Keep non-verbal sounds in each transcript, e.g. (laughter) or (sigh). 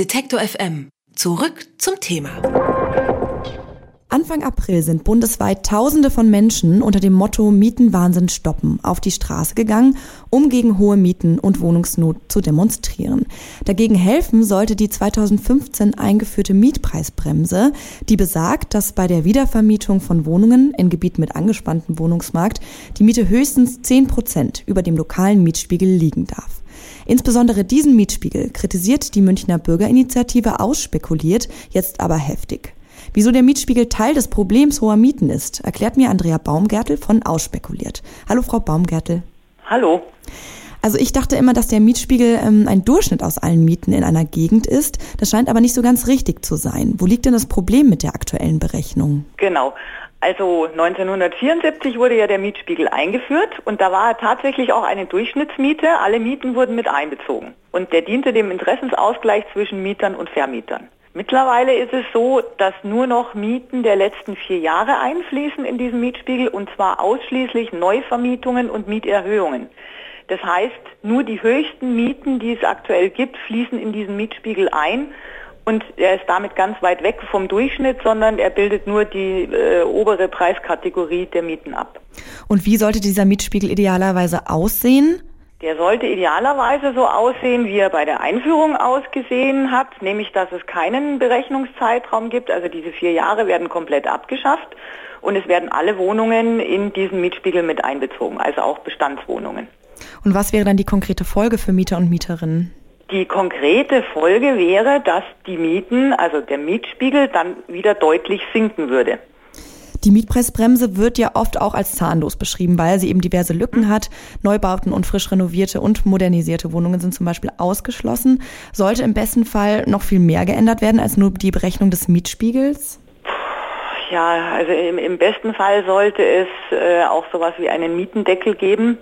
Detektor FM. Zurück zum Thema. Anfang April sind bundesweit Tausende von Menschen unter dem Motto Mietenwahnsinn stoppen auf die Straße gegangen, um gegen hohe Mieten und Wohnungsnot zu demonstrieren. Dagegen helfen sollte die 2015 eingeführte Mietpreisbremse, die besagt, dass bei der Wiedervermietung von Wohnungen in Gebieten mit angespanntem Wohnungsmarkt die Miete höchstens 10 Prozent über dem lokalen Mietspiegel liegen darf. Insbesondere diesen Mietspiegel kritisiert die Münchner Bürgerinitiative ausspekuliert, jetzt aber heftig. Wieso der Mietspiegel Teil des Problems hoher Mieten ist, erklärt mir Andrea Baumgärtel von Ausspekuliert. Hallo Frau Baumgärtel. Hallo. Also ich dachte immer, dass der Mietspiegel ähm, ein Durchschnitt aus allen Mieten in einer Gegend ist. Das scheint aber nicht so ganz richtig zu sein. Wo liegt denn das Problem mit der aktuellen Berechnung? Genau. Also 1974 wurde ja der Mietspiegel eingeführt und da war tatsächlich auch eine Durchschnittsmiete. Alle Mieten wurden mit einbezogen. Und der diente dem Interessensausgleich zwischen Mietern und Vermietern. Mittlerweile ist es so, dass nur noch Mieten der letzten vier Jahre einfließen in diesen Mietspiegel und zwar ausschließlich Neuvermietungen und Mieterhöhungen. Das heißt, nur die höchsten Mieten, die es aktuell gibt, fließen in diesen Mietspiegel ein und er ist damit ganz weit weg vom Durchschnitt, sondern er bildet nur die äh, obere Preiskategorie der Mieten ab. Und wie sollte dieser Mietspiegel idealerweise aussehen? Der sollte idealerweise so aussehen, wie er bei der Einführung ausgesehen hat, nämlich dass es keinen Berechnungszeitraum gibt. Also diese vier Jahre werden komplett abgeschafft und es werden alle Wohnungen in diesen Mietspiegel mit einbezogen, also auch Bestandswohnungen. Und was wäre dann die konkrete Folge für Mieter und Mieterinnen? Die konkrete Folge wäre, dass die Mieten, also der Mietspiegel, dann wieder deutlich sinken würde. Die Mietpreisbremse wird ja oft auch als zahnlos beschrieben, weil sie eben diverse Lücken hat. Neubauten und frisch renovierte und modernisierte Wohnungen sind zum Beispiel ausgeschlossen. Sollte im besten Fall noch viel mehr geändert werden als nur die Berechnung des Mietspiegels? Ja, also im, im besten Fall sollte es äh, auch sowas wie einen Mietendeckel geben.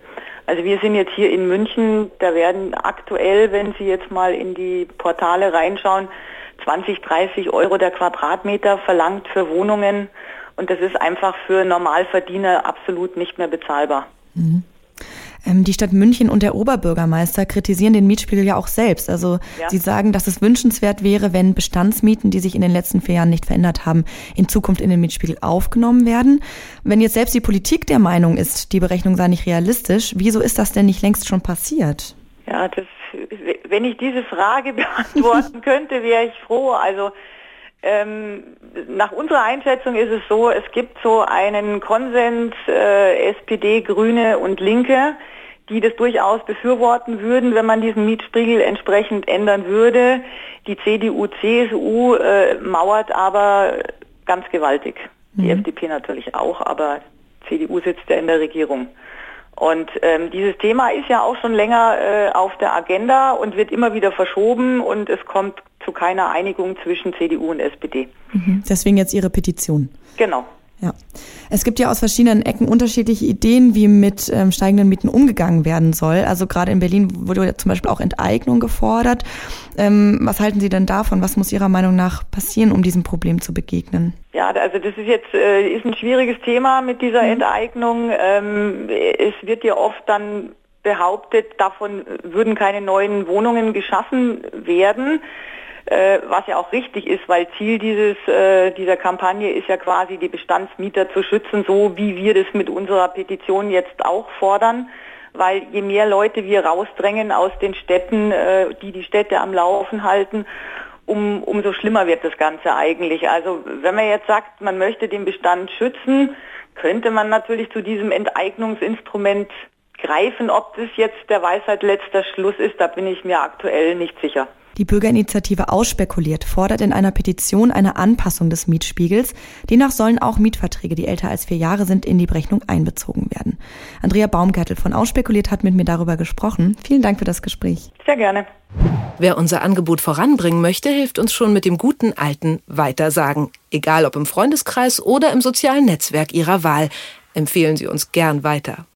Also wir sind jetzt hier in München, da werden aktuell, wenn Sie jetzt mal in die Portale reinschauen, 20, 30 Euro der Quadratmeter verlangt für Wohnungen und das ist einfach für Normalverdiener absolut nicht mehr bezahlbar. Mhm. Ähm, die Stadt München und der Oberbürgermeister kritisieren den Mietspiegel ja auch selbst. Also ja. sie sagen, dass es wünschenswert wäre, wenn Bestandsmieten, die sich in den letzten vier Jahren nicht verändert haben, in Zukunft in den Mietspiegel aufgenommen werden. Wenn jetzt selbst die Politik der Meinung ist, die Berechnung sei nicht realistisch, wieso ist das denn nicht längst schon passiert? Ja, das, wenn ich diese Frage (laughs) beantworten könnte, wäre ich froh. Also ähm, nach unserer Einschätzung ist es so, es gibt so einen Konsens äh, SPD, Grüne und Linke, die das durchaus befürworten würden, wenn man diesen Mietspiegel entsprechend ändern würde. Die CDU, CSU äh, mauert aber ganz gewaltig. Die mhm. FDP natürlich auch, aber CDU sitzt ja in der Regierung. Und ähm, dieses Thema ist ja auch schon länger äh, auf der Agenda und wird immer wieder verschoben und es kommt zu keiner Einigung zwischen CDU und SPD. Mhm. Deswegen jetzt Ihre Petition. Genau. Ja. Es gibt ja aus verschiedenen Ecken unterschiedliche Ideen, wie mit ähm, steigenden Mieten umgegangen werden soll. Also gerade in Berlin wurde ja zum Beispiel auch Enteignung gefordert. Ähm, was halten Sie denn davon? Was muss Ihrer Meinung nach passieren, um diesem Problem zu begegnen? Ja, also das ist jetzt äh, ist ein schwieriges Thema mit dieser mhm. Enteignung. Ähm, es wird ja oft dann behauptet, davon würden keine neuen Wohnungen geschaffen werden äh, was ja auch richtig ist, weil Ziel dieses, äh, dieser Kampagne ist ja quasi die Bestandsmieter zu schützen, so wie wir das mit unserer Petition jetzt auch fordern. Weil je mehr Leute wir rausdrängen aus den Städten, äh, die die Städte am Laufen halten, um, umso schlimmer wird das Ganze eigentlich. Also wenn man jetzt sagt, man möchte den Bestand schützen, könnte man natürlich zu diesem Enteignungsinstrument greifen. Ob das jetzt der Weisheit letzter Schluss ist, da bin ich mir aktuell nicht sicher. Die Bürgerinitiative Ausspekuliert fordert in einer Petition eine Anpassung des Mietspiegels. Demnach sollen auch Mietverträge, die älter als vier Jahre sind, in die Berechnung einbezogen werden. Andrea Baumgärtel von Ausspekuliert hat mit mir darüber gesprochen. Vielen Dank für das Gespräch. Sehr gerne. Wer unser Angebot voranbringen möchte, hilft uns schon mit dem guten alten Weitersagen. Egal ob im Freundeskreis oder im sozialen Netzwerk Ihrer Wahl. Empfehlen Sie uns gern weiter.